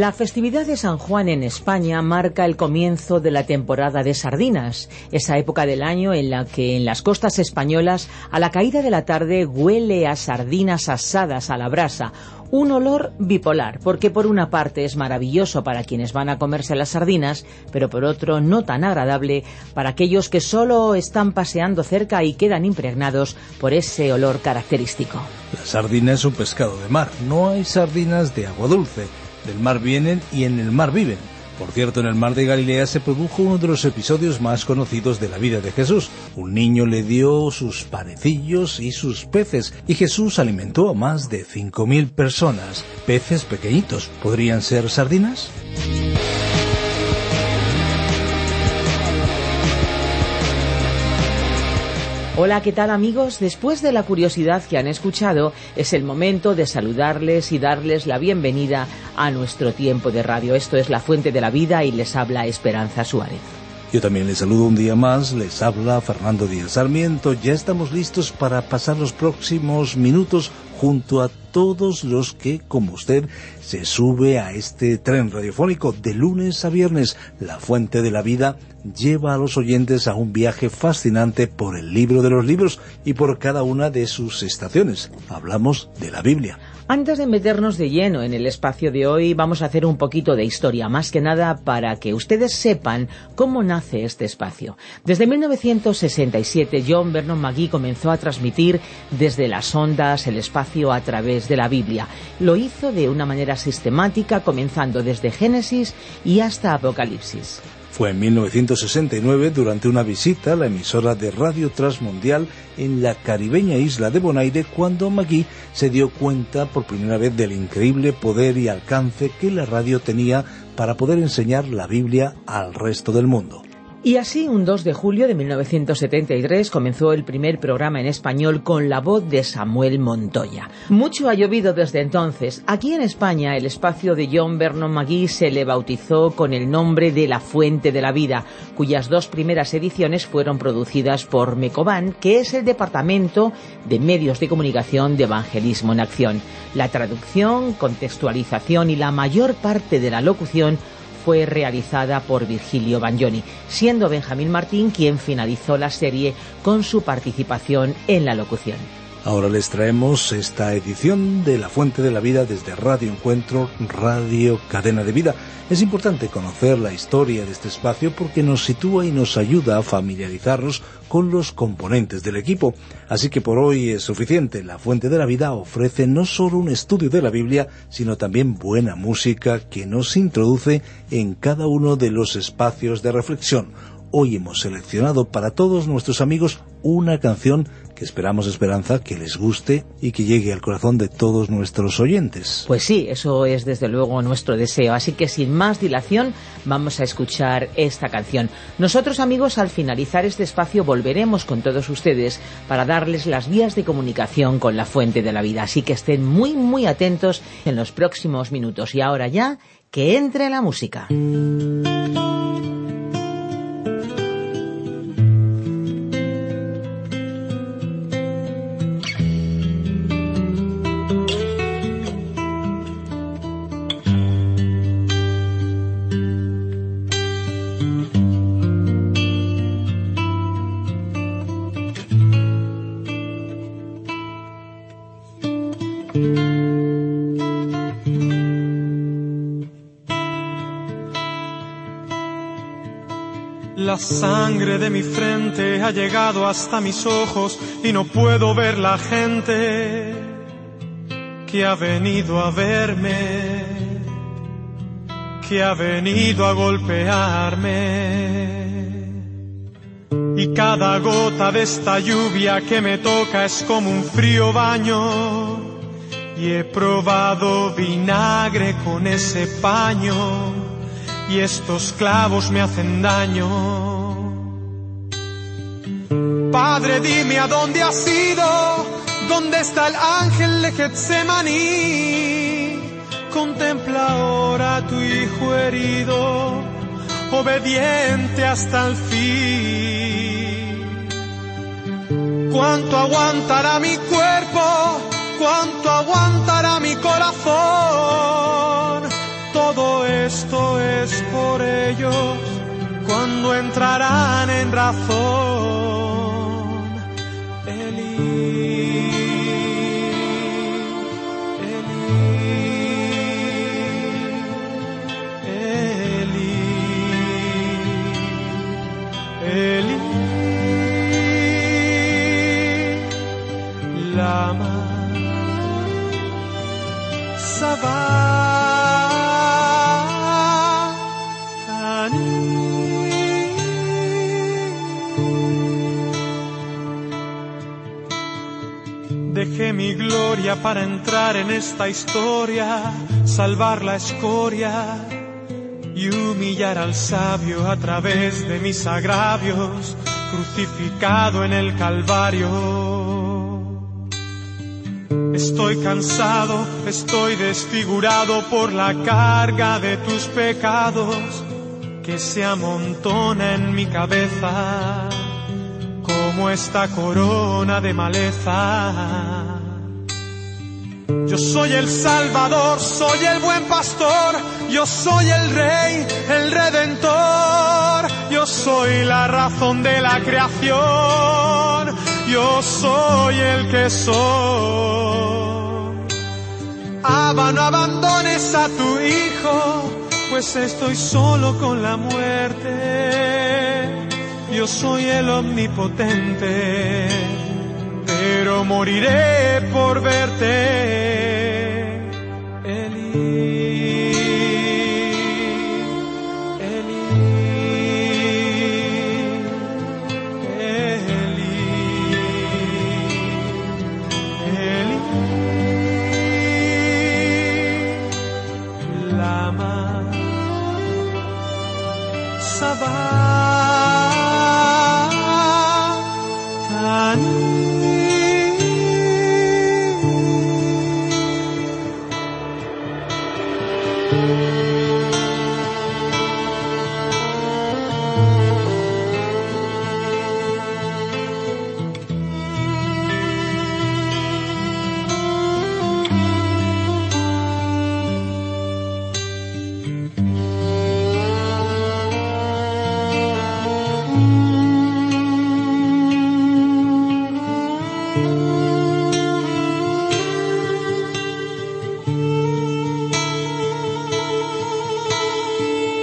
La festividad de San Juan en España marca el comienzo de la temporada de sardinas, esa época del año en la que en las costas españolas a la caída de la tarde huele a sardinas asadas a la brasa, un olor bipolar, porque por una parte es maravilloso para quienes van a comerse las sardinas, pero por otro no tan agradable para aquellos que solo están paseando cerca y quedan impregnados por ese olor característico. La sardina es un pescado de mar, no hay sardinas de agua dulce del mar vienen y en el mar viven. Por cierto, en el mar de Galilea se produjo uno de los episodios más conocidos de la vida de Jesús. Un niño le dio sus panecillos y sus peces, y Jesús alimentó a más de 5.000 personas. Peces pequeñitos, ¿podrían ser sardinas? Hola, ¿qué tal amigos? Después de la curiosidad que han escuchado, es el momento de saludarles y darles la bienvenida a nuestro tiempo de radio. Esto es La Fuente de la Vida y les habla Esperanza Suárez. Yo también les saludo un día más, les habla Fernando Díaz Sarmiento. Ya estamos listos para pasar los próximos minutos junto a todos los que, como usted, se sube a este tren radiofónico de lunes a viernes. La Fuente de la Vida lleva a los oyentes a un viaje fascinante por el libro de los libros y por cada una de sus estaciones. Hablamos de la Biblia. Antes de meternos de lleno en el espacio de hoy, vamos a hacer un poquito de historia, más que nada para que ustedes sepan cómo nace este espacio. Desde 1967, John Vernon McGee comenzó a transmitir desde las ondas el espacio a través de la Biblia. Lo hizo de una manera sistemática, comenzando desde Génesis y hasta Apocalipsis. Fue en 1969, durante una visita a la emisora de Radio Transmundial en la caribeña isla de Bonaire, cuando Magui se dio cuenta por primera vez del increíble poder y alcance que la radio tenía para poder enseñar la Biblia al resto del mundo. Y así, un 2 de julio de 1973 comenzó el primer programa en español con la voz de Samuel Montoya. Mucho ha llovido desde entonces. Aquí en España, el espacio de John Vernon McGee se le bautizó con el nombre de La Fuente de la Vida, cuyas dos primeras ediciones fueron producidas por Mecoban, que es el Departamento de Medios de Comunicación de Evangelismo en Acción. La traducción, contextualización y la mayor parte de la locución fue realizada por Virgilio Bagnoni, siendo Benjamín Martín quien finalizó la serie con su participación en la locución. Ahora les traemos esta edición de La Fuente de la Vida desde Radio Encuentro, Radio Cadena de Vida. Es importante conocer la historia de este espacio porque nos sitúa y nos ayuda a familiarizarnos con los componentes del equipo. Así que por hoy es suficiente. La Fuente de la Vida ofrece no solo un estudio de la Biblia, sino también buena música que nos introduce en cada uno de los espacios de reflexión. Hoy hemos seleccionado para todos nuestros amigos una canción esperamos, Esperanza, que les guste y que llegue al corazón de todos nuestros oyentes. Pues sí, eso es desde luego nuestro deseo. Así que sin más dilación, vamos a escuchar esta canción. Nosotros, amigos, al finalizar este espacio volveremos con todos ustedes para darles las vías de comunicación con la fuente de la vida. Así que estén muy, muy atentos en los próximos minutos. Y ahora ya, que entre la música. La sangre de mi frente ha llegado hasta mis ojos y no puedo ver la gente que ha venido a verme, que ha venido a golpearme. Y cada gota de esta lluvia que me toca es como un frío baño y he probado vinagre con ese paño y estos clavos me hacen daño. Padre, dime a dónde has ido, dónde está el ángel de Getsemaní. Contempla ahora a tu hijo herido, obediente hasta el fin. ¿Cuánto aguantará mi cuerpo? ¿Cuánto aguantará mi ellos cuando entrarán en razón. Gloria para entrar en esta historia, salvar la escoria y humillar al sabio a través de mis agravios, crucificado en el Calvario. Estoy cansado, estoy desfigurado por la carga de tus pecados que se amontona en mi cabeza como esta corona de maleza. Yo soy el Salvador, soy el buen pastor, yo soy el Rey, el Redentor, yo soy la razón de la creación, yo soy el que soy. Abba, no abandones a tu hijo, pues estoy solo con la muerte. Yo soy el omnipotente, pero moriré por verte.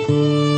Música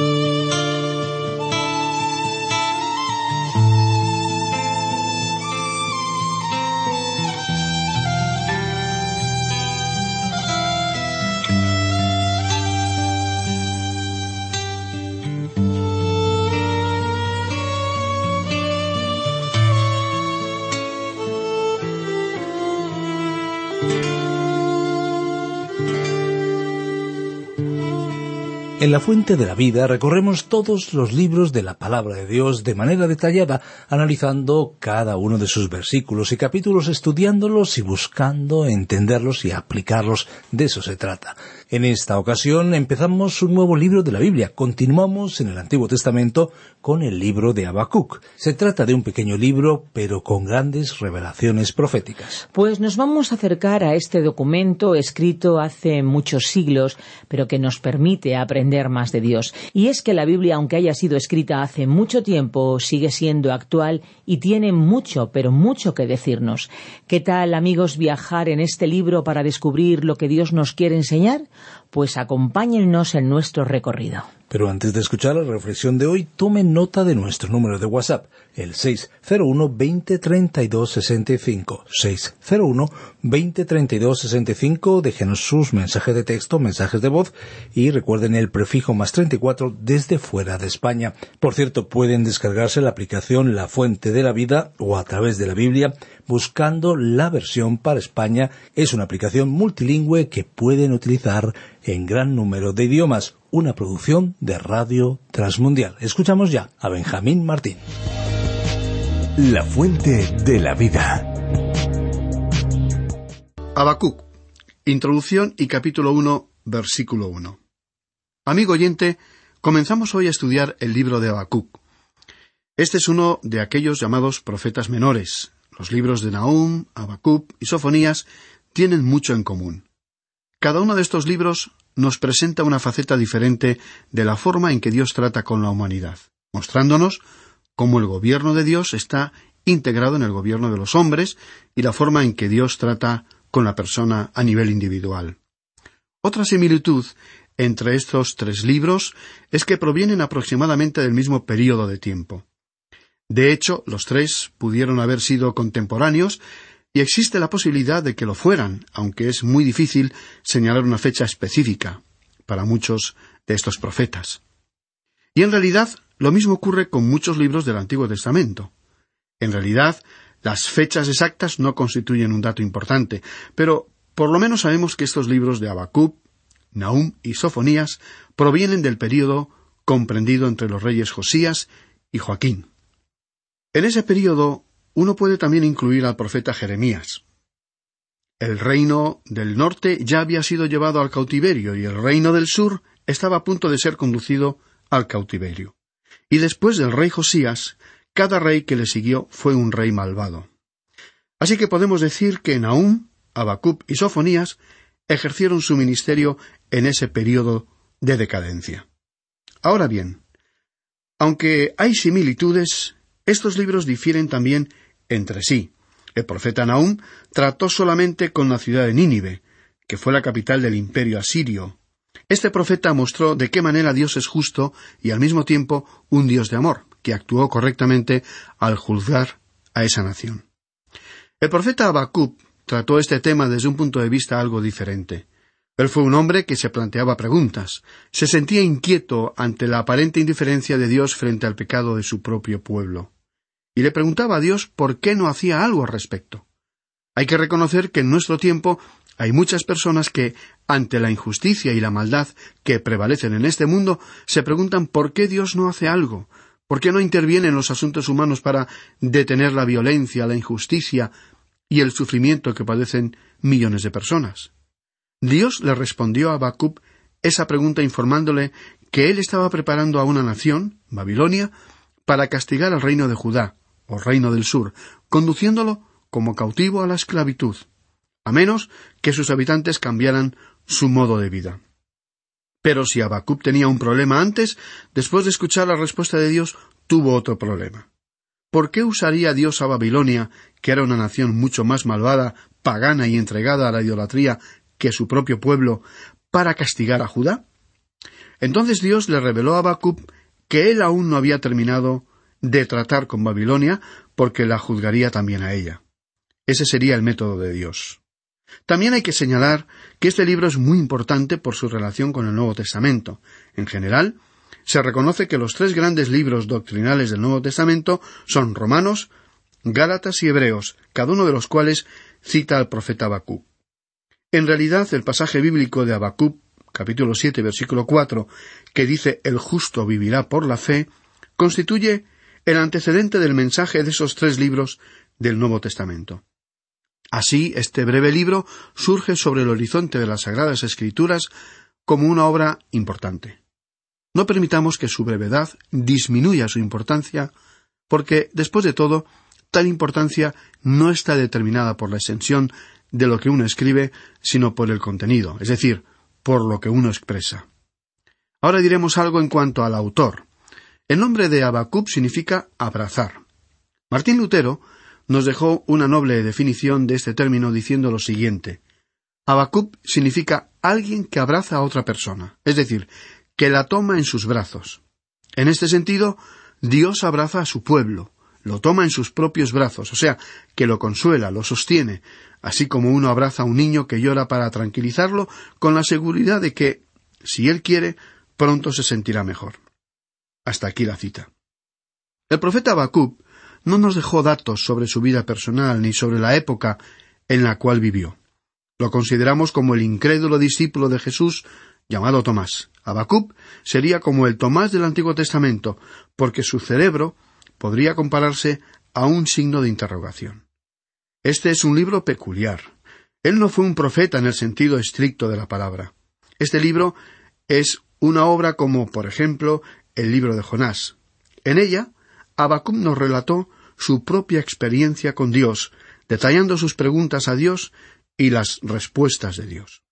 En la Fuente de la Vida recorremos todos los libros de la Palabra de Dios de manera detallada, analizando cada uno de sus versículos y capítulos, estudiándolos y buscando entenderlos y aplicarlos. De eso se trata. En esta ocasión empezamos un nuevo libro de la Biblia. Continuamos en el Antiguo Testamento con el libro de Habacuc. Se trata de un pequeño libro, pero con grandes revelaciones proféticas. Pues nos vamos a acercar a este documento escrito hace muchos siglos, pero que nos permite aprender más de Dios. Y es que la Biblia, aunque haya sido escrita hace mucho tiempo, sigue siendo actual y tiene mucho, pero mucho que decirnos. ¿Qué tal, amigos, viajar en este libro para descubrir lo que Dios nos quiere enseñar? Pues acompáñennos en nuestro recorrido. Pero antes de escuchar la reflexión de hoy, tome nota de nuestro número de WhatsApp, el 601-2032-65. 601-2032-65. Déjenos sus mensajes de texto, mensajes de voz y recuerden el prefijo más 34 desde fuera de España. Por cierto, pueden descargarse la aplicación La Fuente de la Vida o a través de la Biblia buscando la versión para España. Es una aplicación multilingüe que pueden utilizar en gran número de idiomas una producción de Radio Transmundial. Escuchamos ya a Benjamín Martín. La fuente de la vida. Habacuc. Introducción y capítulo 1, versículo 1. Amigo oyente, comenzamos hoy a estudiar el libro de Habacuc. Este es uno de aquellos llamados profetas menores. Los libros de Nahum, Habacuc y Sofonías tienen mucho en común. Cada uno de estos libros nos presenta una faceta diferente de la forma en que Dios trata con la humanidad, mostrándonos cómo el gobierno de Dios está integrado en el gobierno de los hombres y la forma en que Dios trata con la persona a nivel individual. Otra similitud entre estos tres libros es que provienen aproximadamente del mismo período de tiempo. De hecho, los tres pudieron haber sido contemporáneos y existe la posibilidad de que lo fueran, aunque es muy difícil señalar una fecha específica para muchos de estos profetas. Y en realidad lo mismo ocurre con muchos libros del Antiguo Testamento. En realidad, las fechas exactas no constituyen un dato importante, pero por lo menos sabemos que estos libros de Habacuc, Nahum y Sofonías provienen del período comprendido entre los reyes Josías y Joaquín. En ese período uno puede también incluir al profeta Jeremías. El reino del norte ya había sido llevado al cautiverio y el reino del sur estaba a punto de ser conducido al cautiverio. Y después del rey Josías, cada rey que le siguió fue un rey malvado. Así que podemos decir que Nahum, Habacuc y Sofonías ejercieron su ministerio en ese período de decadencia. Ahora bien, aunque hay similitudes, estos libros difieren también entre sí. El profeta Nahum trató solamente con la ciudad de Nínive, que fue la capital del imperio asirio. Este profeta mostró de qué manera Dios es justo y al mismo tiempo un Dios de amor, que actuó correctamente al juzgar a esa nación. El profeta Habacuc trató este tema desde un punto de vista algo diferente. Él fue un hombre que se planteaba preguntas, se sentía inquieto ante la aparente indiferencia de Dios frente al pecado de su propio pueblo y le preguntaba a Dios por qué no hacía algo al respecto. Hay que reconocer que en nuestro tiempo hay muchas personas que, ante la injusticia y la maldad que prevalecen en este mundo, se preguntan por qué Dios no hace algo, por qué no interviene en los asuntos humanos para detener la violencia, la injusticia y el sufrimiento que padecen millones de personas. Dios le respondió a Habacuc esa pregunta informándole que él estaba preparando a una nación, Babilonia, para castigar al reino de Judá, o reino del sur, conduciéndolo como cautivo a la esclavitud, a menos que sus habitantes cambiaran su modo de vida. Pero si Habacuc tenía un problema antes, después de escuchar la respuesta de Dios, tuvo otro problema. ¿Por qué usaría Dios a Babilonia, que era una nación mucho más malvada, pagana y entregada a la idolatría que su propio pueblo, para castigar a Judá? Entonces Dios le reveló a Habacuc que él aún no había terminado de tratar con Babilonia porque la juzgaría también a ella. Ese sería el método de Dios. También hay que señalar que este libro es muy importante por su relación con el Nuevo Testamento. En general, se reconoce que los tres grandes libros doctrinales del Nuevo Testamento son Romanos, Gálatas y Hebreos, cada uno de los cuales cita al profeta Habacuc. En realidad, el pasaje bíblico de Habacuc, capítulo siete, versículo cuatro, que dice el justo vivirá por la fe, constituye el antecedente del mensaje de esos tres libros del Nuevo Testamento. Así, este breve libro surge sobre el horizonte de las Sagradas Escrituras como una obra importante. No permitamos que su brevedad disminuya su importancia, porque, después de todo, tal importancia no está determinada por la extensión de lo que uno escribe, sino por el contenido, es decir, por lo que uno expresa. Ahora diremos algo en cuanto al autor. El nombre de Habacuc significa abrazar. Martín Lutero nos dejó una noble definición de este término diciendo lo siguiente. Habacuc significa alguien que abraza a otra persona, es decir, que la toma en sus brazos. En este sentido, Dios abraza a su pueblo, lo toma en sus propios brazos, o sea, que lo consuela, lo sostiene, así como uno abraza a un niño que llora para tranquilizarlo, con la seguridad de que, si él quiere, pronto se sentirá mejor. Hasta aquí la cita. El profeta Habacuc no nos dejó datos sobre su vida personal ni sobre la época en la cual vivió. Lo consideramos como el incrédulo discípulo de Jesús llamado Tomás. Habacuc sería como el Tomás del Antiguo Testamento, porque su cerebro podría compararse a un signo de interrogación. Este es un libro peculiar. Él no fue un profeta en el sentido estricto de la palabra. Este libro es una obra como, por ejemplo, el libro de Jonás. En ella, Habacuc nos relató su propia experiencia con Dios, detallando sus preguntas a Dios y las respuestas de Dios.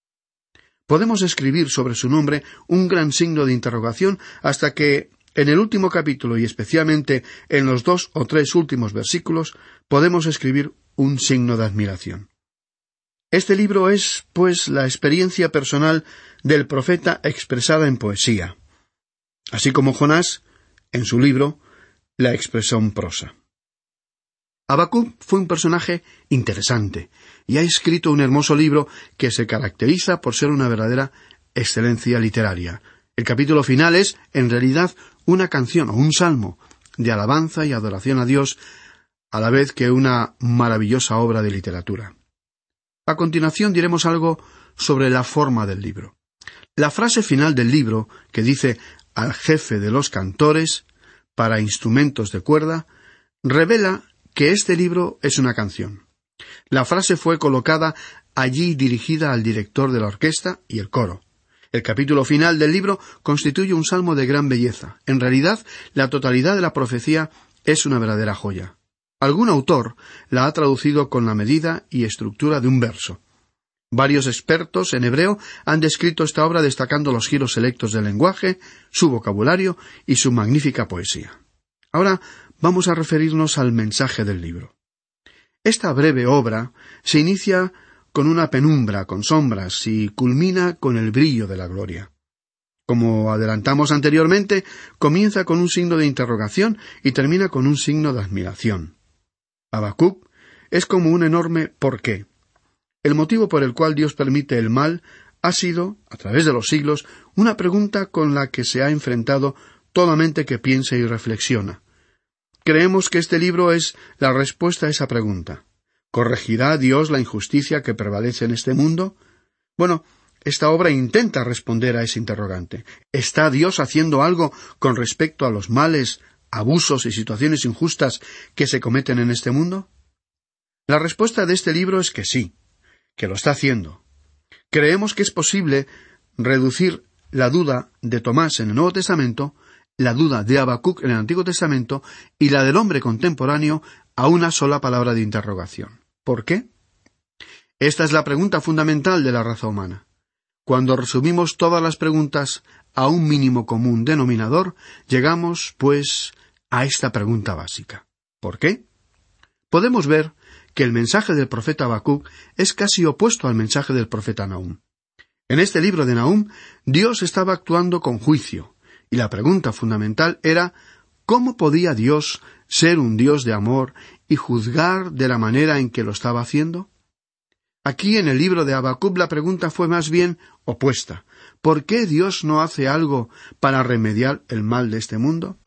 Podemos escribir sobre su nombre un gran signo de interrogación hasta que, en el último capítulo y especialmente en los dos o tres últimos versículos, podemos escribir un signo de admiración. Este libro es, pues, la experiencia personal del profeta expresada en poesía, así como Jonás, en su libro, la expresó en prosa. Habacuc fue un personaje interesante y ha escrito un hermoso libro que se caracteriza por ser una verdadera excelencia literaria. El capítulo final es, en realidad, una canción o un salmo de alabanza y adoración a Dios, a la vez que una maravillosa obra de literatura. A continuación diremos algo sobre la forma del libro. La frase final del libro, que dice al jefe de los cantores para instrumentos de cuerda, revela que este libro es una canción. La frase fue colocada allí dirigida al director de la orquesta y el coro. El capítulo final del libro constituye un salmo de gran belleza. En realidad, la totalidad de la profecía es una verdadera joya. Algún autor la ha traducido con la medida y estructura de un verso. Varios expertos en hebreo han descrito esta obra destacando los giros selectos del lenguaje, su vocabulario y su magnífica poesía. Ahora vamos a referirnos al mensaje del libro. Esta breve obra se inicia con una penumbra, con sombras, y culmina con el brillo de la gloria. Como adelantamos anteriormente, comienza con un signo de interrogación y termina con un signo de admiración. Habacuc es como un enorme ¿por qué? El motivo por el cual Dios permite el mal ha sido, a través de los siglos, una pregunta con la que se ha enfrentado toda mente que piensa y reflexiona. Creemos que este libro es la respuesta a esa pregunta. ¿Corregirá Dios la injusticia que prevalece en este mundo? Bueno, esta obra intenta responder a ese interrogante. ¿Está Dios haciendo algo con respecto a los males, abusos y situaciones injustas que se cometen en este mundo? La respuesta de este libro es que sí, que lo está haciendo. Creemos que es posible reducir la duda de Tomás en el Nuevo Testamento la duda de Habacuc en el Antiguo Testamento y la del hombre contemporáneo a una sola palabra de interrogación. ¿Por qué? Esta es la pregunta fundamental de la raza humana. Cuando resumimos todas las preguntas a un mínimo común denominador, llegamos, pues, a esta pregunta básica. ¿Por qué? Podemos ver que el mensaje del profeta Habacuc es casi opuesto al mensaje del profeta Nahum. En este libro de Nahum, Dios estaba actuando con juicio, y la pregunta fundamental era ¿cómo podía Dios ser un Dios de amor y juzgar de la manera en que lo estaba haciendo? Aquí en el libro de Habacuc la pregunta fue más bien opuesta. ¿Por qué Dios no hace algo para remediar el mal de este mundo?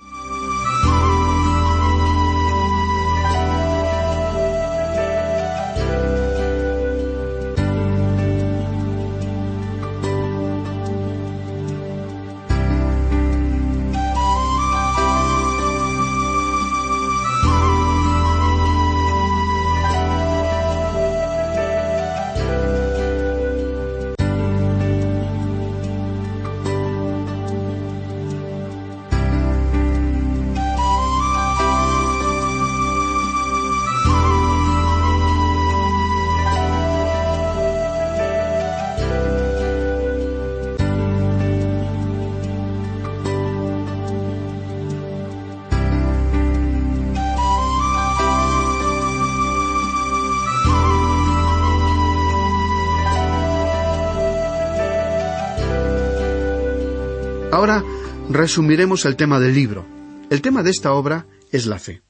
Ahora resumiremos el tema del libro. El tema de esta obra es la fe.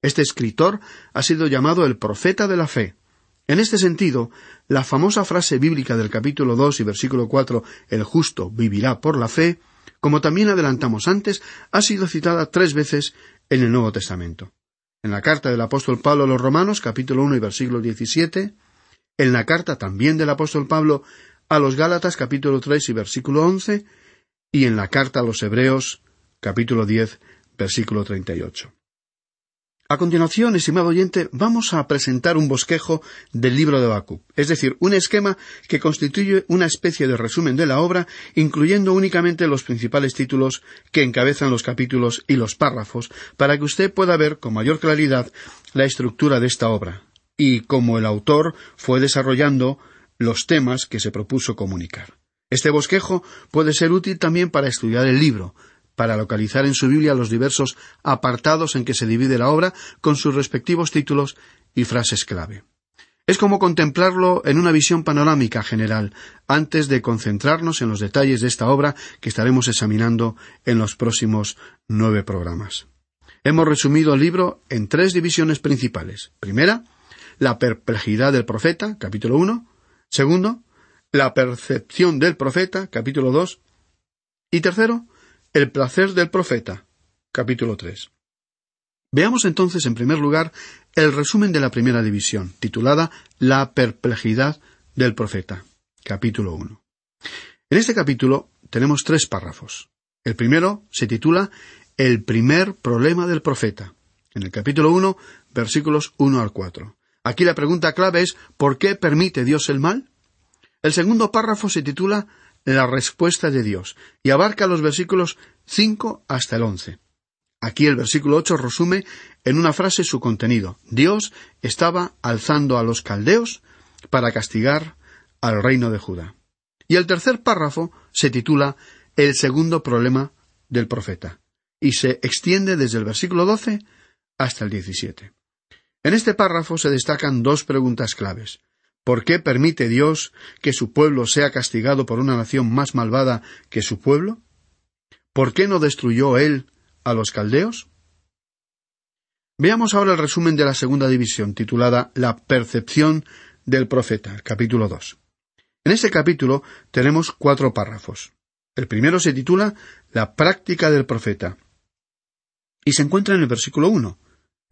Este escritor ha sido llamado el profeta de la fe. En este sentido, la famosa frase bíblica del capítulo 2 y versículo 4, el justo vivirá por la fe, como también adelantamos antes, ha sido citada tres veces en el Nuevo Testamento. En la carta del apóstol Pablo a los Romanos, capítulo 1 y versículo 17, en la carta también del apóstol Pablo a los Gálatas, capítulo 3 y versículo 11, y en la carta a los Hebreos, capítulo 10, versículo 38. A continuación, estimado oyente, vamos a presentar un bosquejo del libro de Habacuc, es decir, un esquema que constituye una especie de resumen de la obra, incluyendo únicamente los principales títulos que encabezan los capítulos y los párrafos, para que usted pueda ver con mayor claridad la estructura de esta obra y cómo el autor fue desarrollando los temas que se propuso comunicar. Este bosquejo puede ser útil también para estudiar el libro, para localizar en su Biblia los diversos apartados en que se divide la obra con sus respectivos títulos y frases clave. Es como contemplarlo en una visión panorámica general, antes de concentrarnos en los detalles de esta obra que estaremos examinando en los próximos nueve programas. Hemos resumido el libro en tres divisiones principales. Primera, la perplejidad del profeta, capítulo 1. Segundo, la percepción del profeta, capítulo 2. Y tercero, el placer del profeta. Capítulo 3. Veamos entonces, en primer lugar, el resumen de la primera división, titulada La perplejidad del profeta. Capítulo 1. En este capítulo tenemos tres párrafos. El primero se titula El primer problema del profeta. En el capítulo 1, versículos 1 al 4. Aquí la pregunta clave es ¿por qué permite Dios el mal? El segundo párrafo se titula la respuesta de Dios y abarca los versículos 5 hasta el 11. Aquí el versículo 8 resume en una frase su contenido. Dios estaba alzando a los caldeos para castigar al reino de Judá. Y el tercer párrafo se titula El segundo problema del profeta y se extiende desde el versículo 12 hasta el 17. En este párrafo se destacan dos preguntas claves. ¿Por qué permite Dios que su pueblo sea castigado por una nación más malvada que su pueblo? ¿Por qué no destruyó él a los caldeos? Veamos ahora el resumen de la segunda división, titulada La percepción del profeta, capítulo 2. En este capítulo tenemos cuatro párrafos. El primero se titula La práctica del profeta y se encuentra en el versículo 1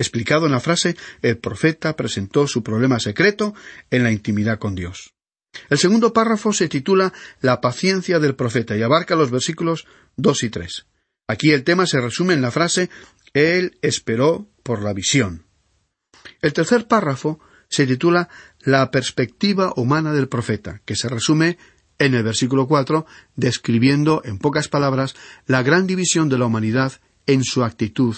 explicado en la frase el profeta presentó su problema secreto en la intimidad con Dios. El segundo párrafo se titula La paciencia del profeta y abarca los versículos dos y tres. Aquí el tema se resume en la frase Él esperó por la visión. El tercer párrafo se titula La perspectiva humana del profeta, que se resume en el versículo cuatro, describiendo en pocas palabras la gran división de la humanidad en su actitud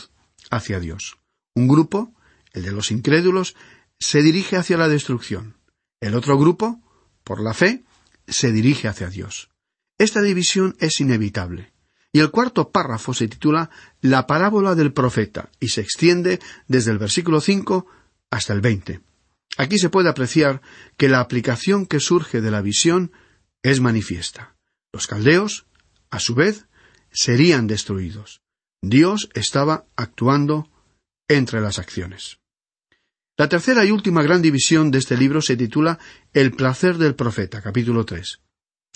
hacia Dios. Un grupo, el de los incrédulos, se dirige hacia la destrucción. El otro grupo, por la fe, se dirige hacia Dios. Esta división es inevitable. Y el cuarto párrafo se titula La parábola del profeta y se extiende desde el versículo 5 hasta el 20. Aquí se puede apreciar que la aplicación que surge de la visión es manifiesta. Los caldeos, a su vez, serían destruidos. Dios estaba actuando entre las acciones. La tercera y última gran división de este libro se titula El placer del profeta, capítulo 3.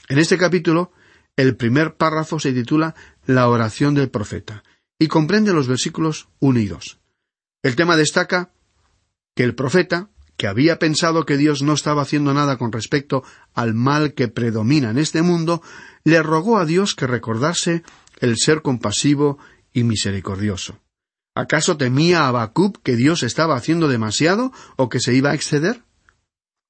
En este capítulo, el primer párrafo se titula La oración del profeta y comprende los versículos 1 y 2. El tema destaca que el profeta, que había pensado que Dios no estaba haciendo nada con respecto al mal que predomina en este mundo, le rogó a Dios que recordase el ser compasivo y misericordioso. ¿Acaso temía Habacuc que Dios estaba haciendo demasiado o que se iba a exceder?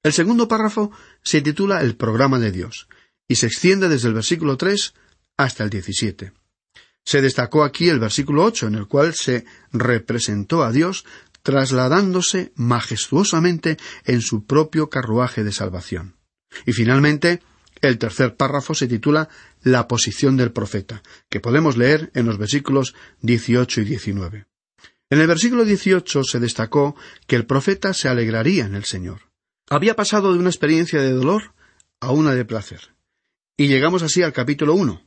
El segundo párrafo se titula El programa de Dios y se extiende desde el versículo 3 hasta el 17. Se destacó aquí el versículo 8 en el cual se representó a Dios trasladándose majestuosamente en su propio carruaje de salvación. Y finalmente, el tercer párrafo se titula La posición del profeta, que podemos leer en los versículos 18 y 19. En el versículo 18 se destacó que el profeta se alegraría en el Señor. Había pasado de una experiencia de dolor a una de placer. Y llegamos así al capítulo 1.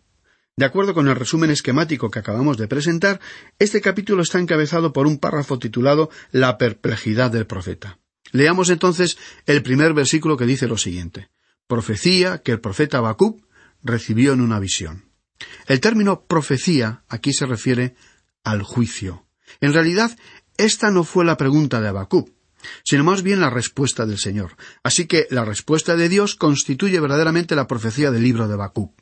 De acuerdo con el resumen esquemático que acabamos de presentar, este capítulo está encabezado por un párrafo titulado La perplejidad del profeta. Leamos entonces el primer versículo que dice lo siguiente. Profecía que el profeta Habacuc recibió en una visión. El término profecía aquí se refiere al juicio. En realidad, esta no fue la pregunta de Habacuc, sino más bien la respuesta del Señor. Así que la respuesta de Dios constituye verdaderamente la profecía del libro de Habacuc.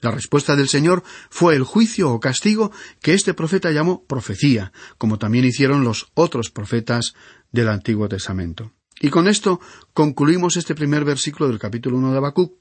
La respuesta del Señor fue el juicio o castigo que este profeta llamó profecía, como también hicieron los otros profetas del Antiguo Testamento. Y con esto concluimos este primer versículo del capítulo 1 de Habacuc.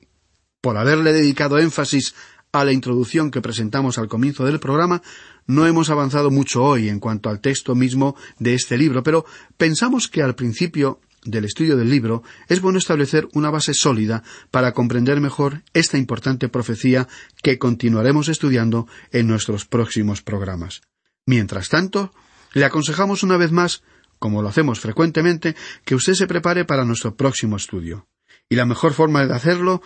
Por haberle dedicado énfasis a la introducción que presentamos al comienzo del programa, no hemos avanzado mucho hoy en cuanto al texto mismo de este libro, pero pensamos que al principio del estudio del libro es bueno establecer una base sólida para comprender mejor esta importante profecía que continuaremos estudiando en nuestros próximos programas. Mientras tanto, le aconsejamos una vez más, como lo hacemos frecuentemente, que usted se prepare para nuestro próximo estudio. Y la mejor forma de hacerlo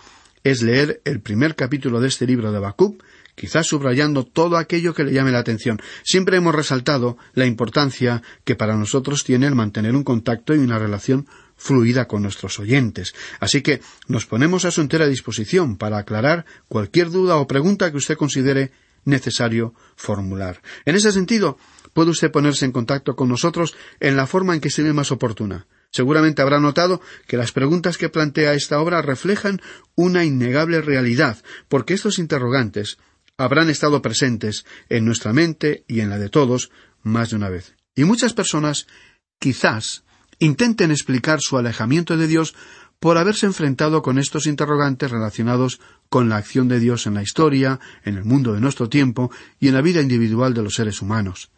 es leer el primer capítulo de este libro de Habacuc, quizás subrayando todo aquello que le llame la atención. Siempre hemos resaltado la importancia que para nosotros tiene el mantener un contacto y una relación fluida con nuestros oyentes. Así que nos ponemos a su entera disposición para aclarar cualquier duda o pregunta que usted considere necesario formular. En ese sentido, puede usted ponerse en contacto con nosotros en la forma en que se ve más oportuna. Seguramente habrá notado que las preguntas que plantea esta obra reflejan una innegable realidad, porque estos interrogantes habrán estado presentes en nuestra mente y en la de todos más de una vez. Y muchas personas, quizás, intenten explicar su alejamiento de Dios por haberse enfrentado con estos interrogantes relacionados con la acción de Dios en la historia, en el mundo de nuestro tiempo y en la vida individual de los seres humanos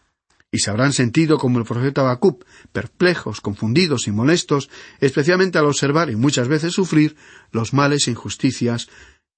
y se habrán sentido como el profeta Habacuc, perplejos, confundidos y molestos, especialmente al observar y muchas veces sufrir los males e injusticias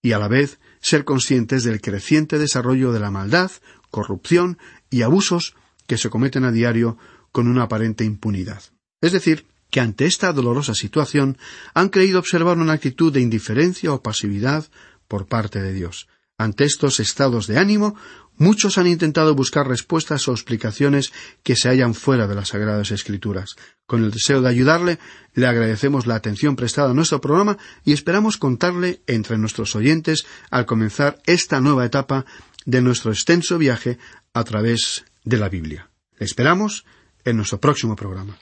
y a la vez ser conscientes del creciente desarrollo de la maldad, corrupción y abusos que se cometen a diario con una aparente impunidad. Es decir, que ante esta dolorosa situación han creído observar una actitud de indiferencia o pasividad por parte de Dios. Ante estos estados de ánimo, muchos han intentado buscar respuestas o explicaciones que se hallan fuera de las Sagradas Escrituras. Con el deseo de ayudarle, le agradecemos la atención prestada a nuestro programa y esperamos contarle entre nuestros oyentes al comenzar esta nueva etapa de nuestro extenso viaje a través de la Biblia. Le esperamos en nuestro próximo programa.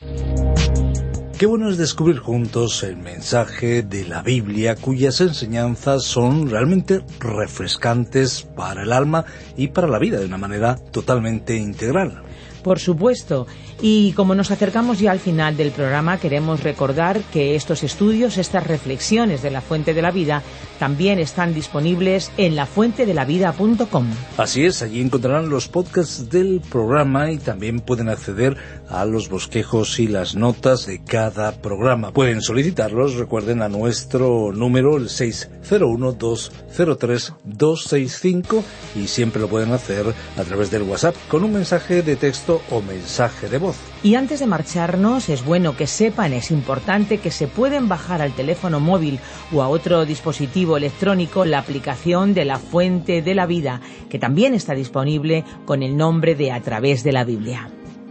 Qué bueno es descubrir juntos el mensaje de la Biblia cuyas enseñanzas son realmente refrescantes para el alma y para la vida de una manera totalmente integral. Por supuesto. Y como nos acercamos ya al final del programa, queremos recordar que estos estudios, estas reflexiones de la Fuente de la Vida, también están disponibles en lafuentedelavida.com. Así es, allí encontrarán los podcasts del programa y también pueden acceder a los bosquejos y las notas de cada programa. Pueden solicitarlos, recuerden a nuestro número, el 601-203-265, y siempre lo pueden hacer a través del WhatsApp con un mensaje de texto o mensaje de voz. Y antes de marcharnos, es bueno que sepan, es importante que se pueden bajar al teléfono móvil o a otro dispositivo electrónico la aplicación de la Fuente de la Vida, que también está disponible con el nombre de A través de la Biblia.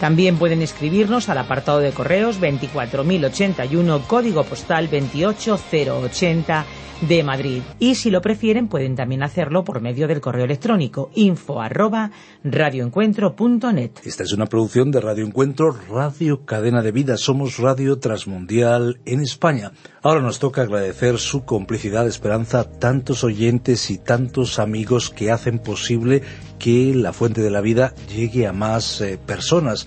También pueden escribirnos al apartado de correos 24081, código postal 28080 de Madrid. Y si lo prefieren, pueden también hacerlo por medio del correo electrónico info arroba radioencuentro.net. Esta es una producción de Radio Encuentro, Radio Cadena de Vida. Somos Radio Transmundial en España. Ahora nos toca agradecer su complicidad, esperanza, tantos oyentes y tantos amigos que hacen posible que la fuente de la vida llegue a más eh, personas